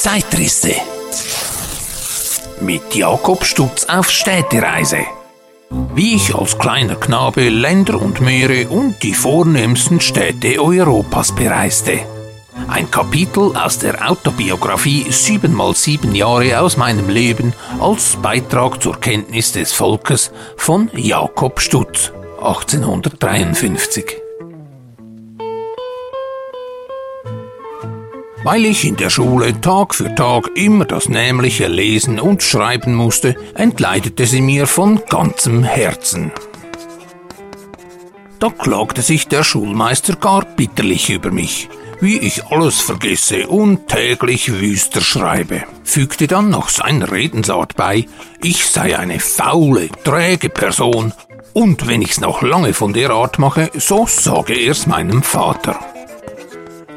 Zeitrisse. Mit Jakob Stutz auf Städtereise. Wie ich als kleiner Knabe Länder und Meere und die vornehmsten Städte Europas bereiste. Ein Kapitel aus der Autobiografie 7 mal 7 Jahre aus meinem Leben als Beitrag zur Kenntnis des Volkes von Jakob Stutz 1853. Weil ich in der Schule Tag für Tag immer das nämliche lesen und schreiben musste, entleidete sie mir von ganzem Herzen. Da klagte sich der Schulmeister gar bitterlich über mich, wie ich alles vergesse und täglich wüster schreibe, fügte dann noch seiner Redensart bei, ich sei eine faule, träge Person, und wenn ich's noch lange von der Art mache, so sage er's meinem Vater.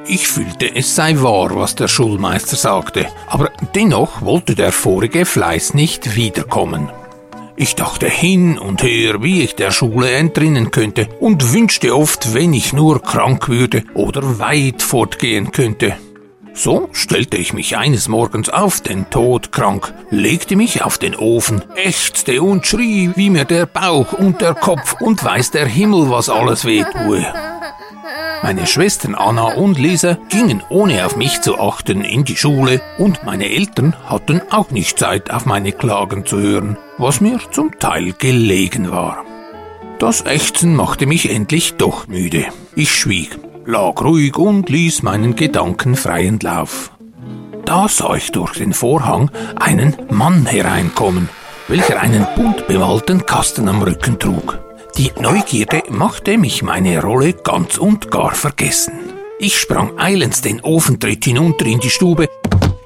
Ich fühlte, es sei wahr, was der Schulmeister sagte, aber dennoch wollte der vorige Fleiß nicht wiederkommen. Ich dachte hin und her, wie ich der Schule entrinnen könnte und wünschte oft, wenn ich nur krank würde oder weit fortgehen könnte. So stellte ich mich eines Morgens auf den Tod krank, legte mich auf den Ofen, ächzte und schrie, wie mir der Bauch und der Kopf und weiß der Himmel, was alles weh tue. Meine Schwestern Anna und Lisa gingen ohne auf mich zu achten in die Schule und meine Eltern hatten auch nicht Zeit auf meine Klagen zu hören, was mir zum Teil gelegen war. Das Ächzen machte mich endlich doch müde. Ich schwieg, lag ruhig und ließ meinen Gedanken freien Lauf. Da sah ich durch den Vorhang einen Mann hereinkommen, welcher einen bunt bemalten Kasten am Rücken trug. Die Neugierde machte mich meine Rolle ganz und gar vergessen. Ich sprang eilends den Ofentritt hinunter in die Stube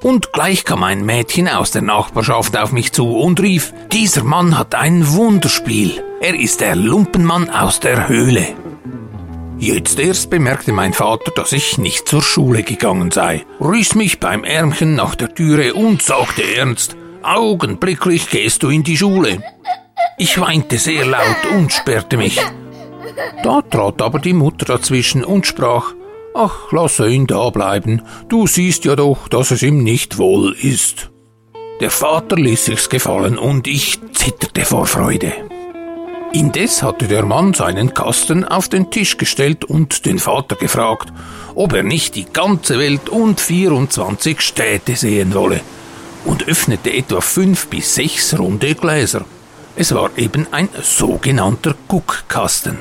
und gleich kam ein Mädchen aus der Nachbarschaft auf mich zu und rief, dieser Mann hat ein Wunderspiel. Er ist der Lumpenmann aus der Höhle. Jetzt erst bemerkte mein Vater, dass ich nicht zur Schule gegangen sei, riss mich beim Ärmchen nach der Türe und sagte ernst, augenblicklich gehst du in die Schule. Ich weinte sehr laut und sperrte mich. Da trat aber die Mutter dazwischen und sprach, Ach, lass ihn da bleiben, du siehst ja doch, dass es ihm nicht wohl ist. Der Vater ließ sich's gefallen und ich zitterte vor Freude. Indes hatte der Mann seinen Kasten auf den Tisch gestellt und den Vater gefragt, ob er nicht die ganze Welt und 24 Städte sehen wolle, und öffnete etwa fünf bis sechs runde Gläser. Es war eben ein sogenannter Guckkasten.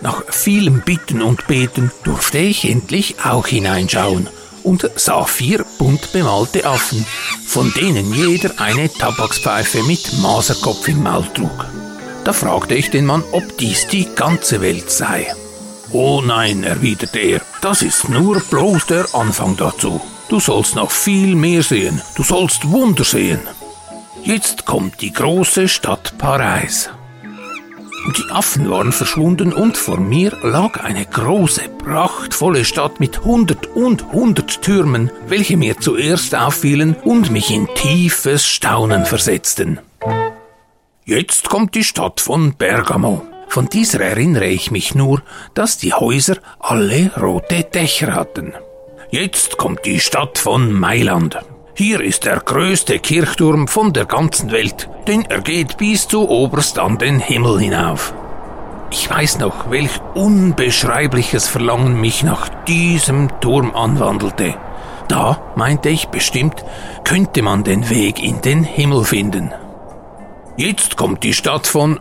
Nach vielem Bitten und Beten durfte ich endlich auch hineinschauen und sah vier bunt bemalte Affen, von denen jeder eine Tabakspfeife mit Maserkopf im Maul trug. Da fragte ich den Mann, ob dies die ganze Welt sei. Oh nein, erwiderte er, das ist nur bloß der Anfang dazu. Du sollst noch viel mehr sehen, du sollst Wunder sehen. Jetzt kommt die große Stadt Paris. Die Affen waren verschwunden und vor mir lag eine große, prachtvolle Stadt mit hundert und hundert Türmen, welche mir zuerst auffielen und mich in tiefes Staunen versetzten. Jetzt kommt die Stadt von Bergamo. Von dieser erinnere ich mich nur, dass die Häuser alle rote Dächer hatten. Jetzt kommt die Stadt von Mailand. Hier ist der größte Kirchturm von der ganzen Welt, denn er geht bis zu oberst an den Himmel hinauf. Ich weiß noch, welch unbeschreibliches Verlangen mich nach diesem Turm anwandelte. Da, meinte ich bestimmt, könnte man den Weg in den Himmel finden. Jetzt kommt die Stadt von...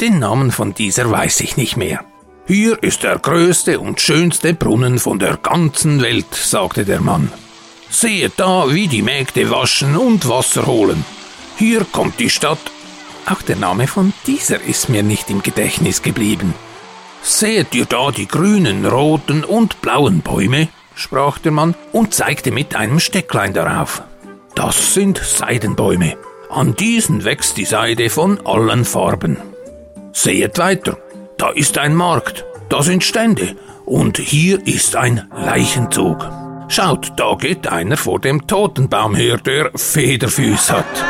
Den Namen von dieser weiß ich nicht mehr. Hier ist der größte und schönste Brunnen von der ganzen Welt, sagte der Mann. Seht da, wie die Mägde waschen und Wasser holen. Hier kommt die Stadt. Auch der Name von dieser ist mir nicht im Gedächtnis geblieben. Seht ihr da die grünen, roten und blauen Bäume? sprach der Mann und zeigte mit einem Stecklein darauf. Das sind Seidenbäume. An diesen wächst die Seide von allen Farben. Seht weiter. Da ist ein Markt. Da sind Stände. Und hier ist ein Leichenzug. Schaut, da geht einer vor dem Totenbaum her, der Federfüß hat.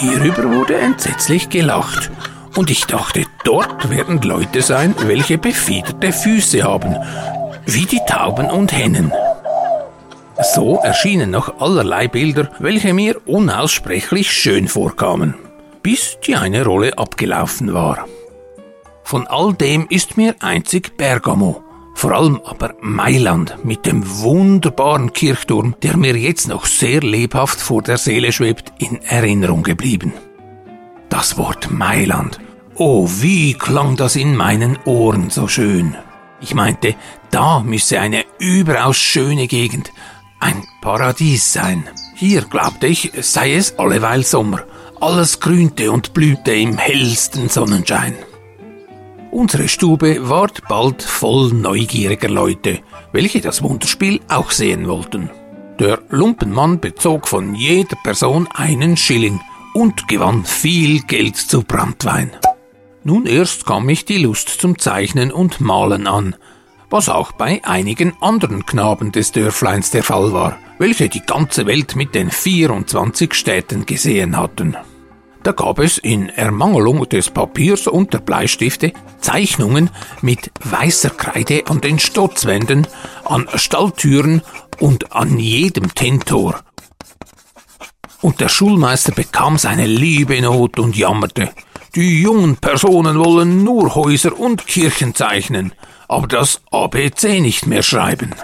Hierüber wurde entsetzlich gelacht. Und ich dachte, dort werden Leute sein, welche befiederte Füße haben, wie die Tauben und Hennen. So erschienen noch allerlei Bilder, welche mir unaussprechlich schön vorkamen, bis die eine Rolle abgelaufen war. Von all dem ist mir einzig Bergamo, vor allem aber Mailand mit dem wunderbaren Kirchturm, der mir jetzt noch sehr lebhaft vor der Seele schwebt, in Erinnerung geblieben. Das Wort Mailand. Oh, wie klang das in meinen Ohren so schön. Ich meinte, da müsse eine überaus schöne Gegend, ein Paradies sein. Hier, glaubte ich, sei es alleweil Sommer. Alles grünte und blühte im hellsten Sonnenschein. Unsere Stube ward bald voll neugieriger Leute, welche das Wunderspiel auch sehen wollten. Der Lumpenmann bezog von jeder Person einen Schilling und gewann viel Geld zu Brandwein. Nun erst kam mich die Lust zum Zeichnen und Malen an, was auch bei einigen anderen Knaben des Dörfleins der Fall war, welche die ganze Welt mit den 24 Städten gesehen hatten. Da gab es in Ermangelung des Papiers und der Bleistifte Zeichnungen mit weißer Kreide an den Stotzwänden, an Stalltüren und an jedem Tentor. Und der Schulmeister bekam seine liebe Not und jammerte. Die jungen Personen wollen nur Häuser und Kirchen zeichnen, aber das ABC nicht mehr schreiben.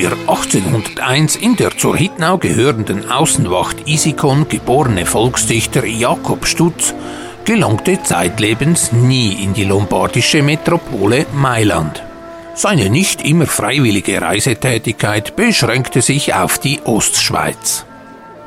Der 1801 in der zur Hittnau gehörenden Außenwacht Isikon geborene Volksdichter Jakob Stutz gelangte zeitlebens nie in die lombardische Metropole Mailand. Seine nicht immer freiwillige Reisetätigkeit beschränkte sich auf die Ostschweiz.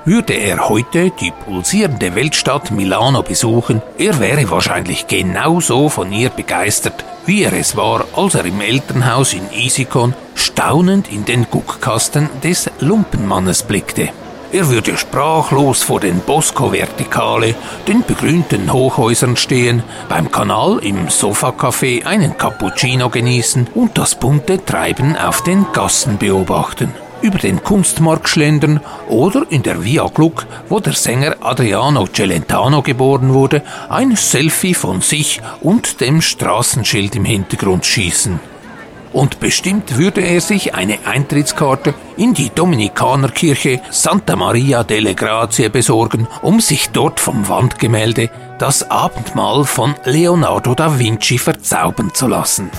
Würde er heute die pulsierende Weltstadt Milano besuchen, er wäre wahrscheinlich genauso von ihr begeistert, wie er es war, als er im Elternhaus in Isikon staunend in den Guckkasten des Lumpenmannes blickte. Er würde sprachlos vor den Bosco-Vertikale, den begrünten Hochhäusern stehen, beim Kanal im Sofacafé einen Cappuccino genießen und das bunte Treiben auf den Gassen beobachten über den Kunstmarkt schlendern oder in der Via Gluck, wo der Sänger Adriano Celentano geboren wurde, ein Selfie von sich und dem Straßenschild im Hintergrund schießen. Und bestimmt würde er sich eine Eintrittskarte in die Dominikanerkirche Santa Maria delle Grazie besorgen, um sich dort vom Wandgemälde das Abendmahl von Leonardo da Vinci verzaubern zu lassen.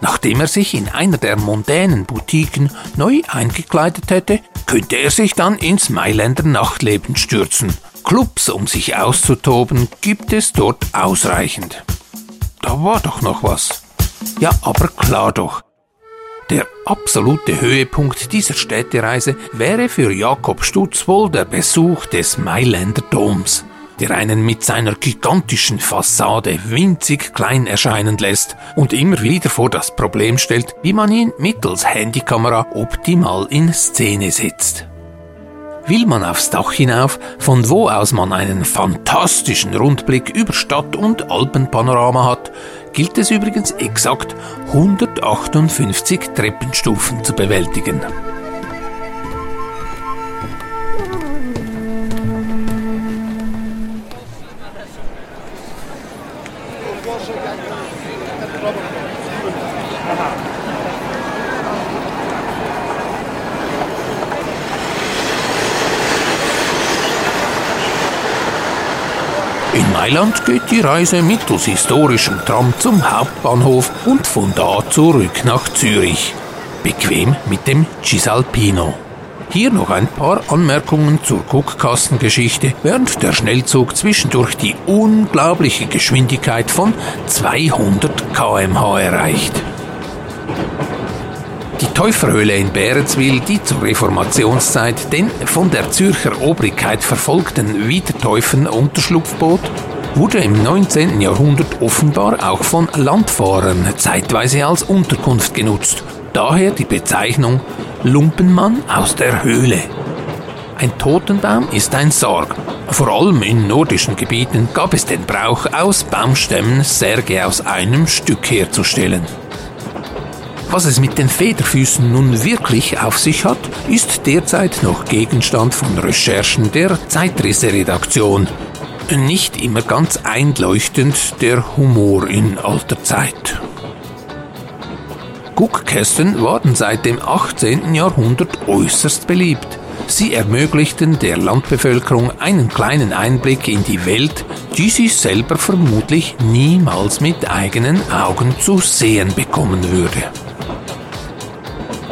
Nachdem er sich in einer der mondänen Boutiquen neu eingekleidet hätte, könnte er sich dann ins Mailänder Nachtleben stürzen. Clubs, um sich auszutoben, gibt es dort ausreichend. Da war doch noch was. Ja, aber klar doch. Der absolute Höhepunkt dieser Städtereise wäre für Jakob Stutz wohl der Besuch des Mailänder Doms der einen mit seiner gigantischen Fassade winzig klein erscheinen lässt und immer wieder vor das Problem stellt, wie man ihn mittels Handykamera optimal in Szene setzt. Will man aufs Dach hinauf, von wo aus man einen fantastischen Rundblick über Stadt- und Alpenpanorama hat, gilt es übrigens exakt 158 Treppenstufen zu bewältigen. Mailand geht die Reise mittels historischem Tram zum Hauptbahnhof und von da zurück nach Zürich. Bequem mit dem Cisalpino. Hier noch ein paar Anmerkungen zur Guckkastengeschichte, während der Schnellzug zwischendurch die unglaubliche Geschwindigkeit von 200 kmh erreicht. Die Täuferhöhle in Bärenswil, die zur Reformationszeit den von der Zürcher Obrigkeit verfolgten Wiedertäufern Unterschlupf bot, wurde im 19. Jahrhundert offenbar auch von Landfahrern zeitweise als Unterkunft genutzt. Daher die Bezeichnung Lumpenmann aus der Höhle. Ein Totenbaum ist ein Sarg. Vor allem in nordischen Gebieten gab es den Brauch, aus Baumstämmen Särge aus einem Stück herzustellen. Was es mit den Federfüßen nun wirklich auf sich hat, ist derzeit noch Gegenstand von Recherchen der Zeitrisse-Redaktion. Nicht immer ganz einleuchtend der Humor in alter Zeit. Guckkästen waren seit dem 18. Jahrhundert äußerst beliebt. Sie ermöglichten der Landbevölkerung einen kleinen Einblick in die Welt, die sie selber vermutlich niemals mit eigenen Augen zu sehen bekommen würde.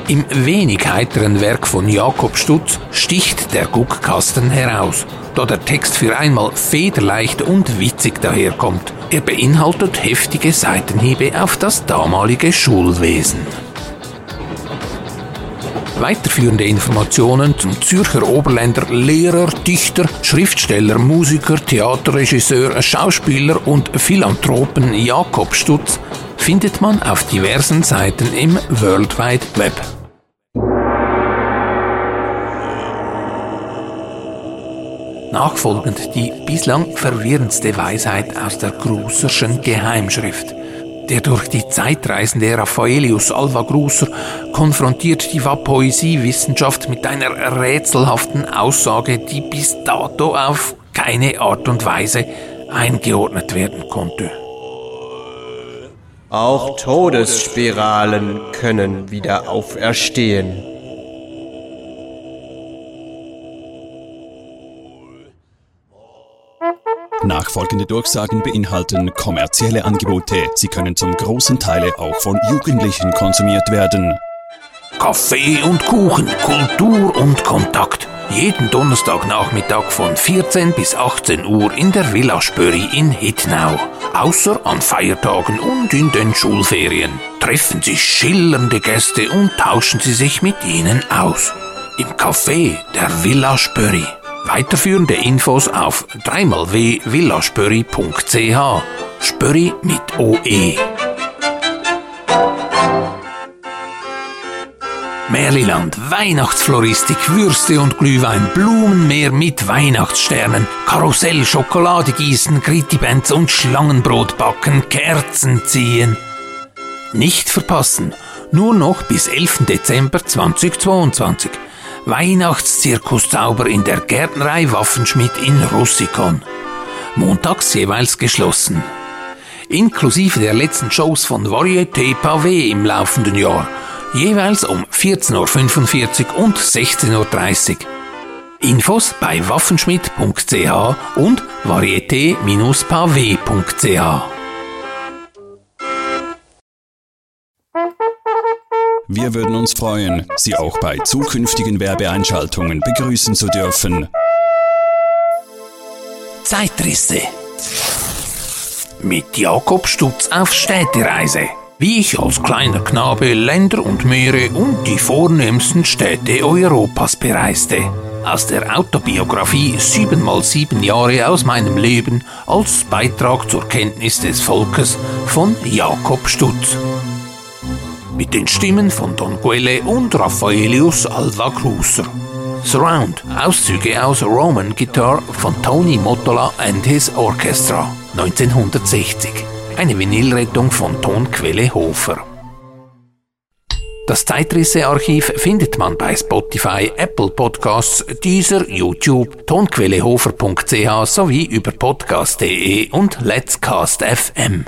Im wenig heiteren Werk von Jakob Stutz sticht der Guckkasten heraus, da der Text für einmal federleicht und witzig daherkommt. Er beinhaltet heftige Seitenhiebe auf das damalige Schulwesen. Weiterführende Informationen zum Zürcher Oberländer Lehrer, Dichter, Schriftsteller, Musiker, Theaterregisseur, Schauspieler und Philanthropen Jakob Stutz findet man auf diversen Seiten im World Wide Web. Nachfolgend die bislang verwirrendste Weisheit aus der Gruserschen Geheimschrift – der durch die Zeit reisende Raffaelius Alva Gruser konfrontiert die Poesiewissenschaft mit einer rätselhaften Aussage, die bis dato auf keine Art und Weise eingeordnet werden konnte. Auch Todesspiralen können wieder auferstehen. Nachfolgende Durchsagen beinhalten kommerzielle Angebote. Sie können zum großen Teil auch von Jugendlichen konsumiert werden. Kaffee und Kuchen, Kultur und Kontakt. Jeden Donnerstagnachmittag von 14 bis 18 Uhr in der Villa Spöri in Hittnau. Außer an Feiertagen und in den Schulferien. Treffen Sie schillernde Gäste und tauschen Sie sich mit ihnen aus. Im Café der Villa Spöri. Weiterführende Infos auf 3xwvillaspöri.ch. Spöri mit OE. Merliland, Weihnachtsfloristik, Würste und Glühwein, Blumenmeer mit Weihnachtssternen, Karussell, Schokolade gießen, Grittibands und Schlangenbrot backen, Kerzen ziehen. Nicht verpassen, nur noch bis 11. Dezember 2022. Weihnachtszirkuszauber in der Gärtnerei Waffenschmidt in Russikon. Montags jeweils geschlossen. Inklusive der letzten Shows von Varieté Pavé im laufenden Jahr. Jeweils um 14.45 Uhr und 16.30 Uhr. Infos bei waffenschmidt.ch und varieté-pavé.ch. Wir würden uns freuen, Sie auch bei zukünftigen Werbeeinschaltungen begrüßen zu dürfen. Zeitrisse mit Jakob Stutz auf Städtereise. Wie ich als kleiner Knabe Länder und Meere und die vornehmsten Städte Europas bereiste. Aus der Autobiografie 7 mal 7 Jahre aus meinem Leben als Beitrag zur Kenntnis des Volkes von Jakob Stutz mit den Stimmen von Don Quelle und Raffaelius Alva Cruiser. Surround, Auszüge aus Roman Guitar von Tony Mottola and His Orchestra, 1960. Eine Vinylrettung von Tonquelle Hofer. Das Zeitrisse-Archiv findet man bei Spotify, Apple Podcasts, Deezer, YouTube, tonquellehofer.ch sowie über podcast.de und Let's Cast FM.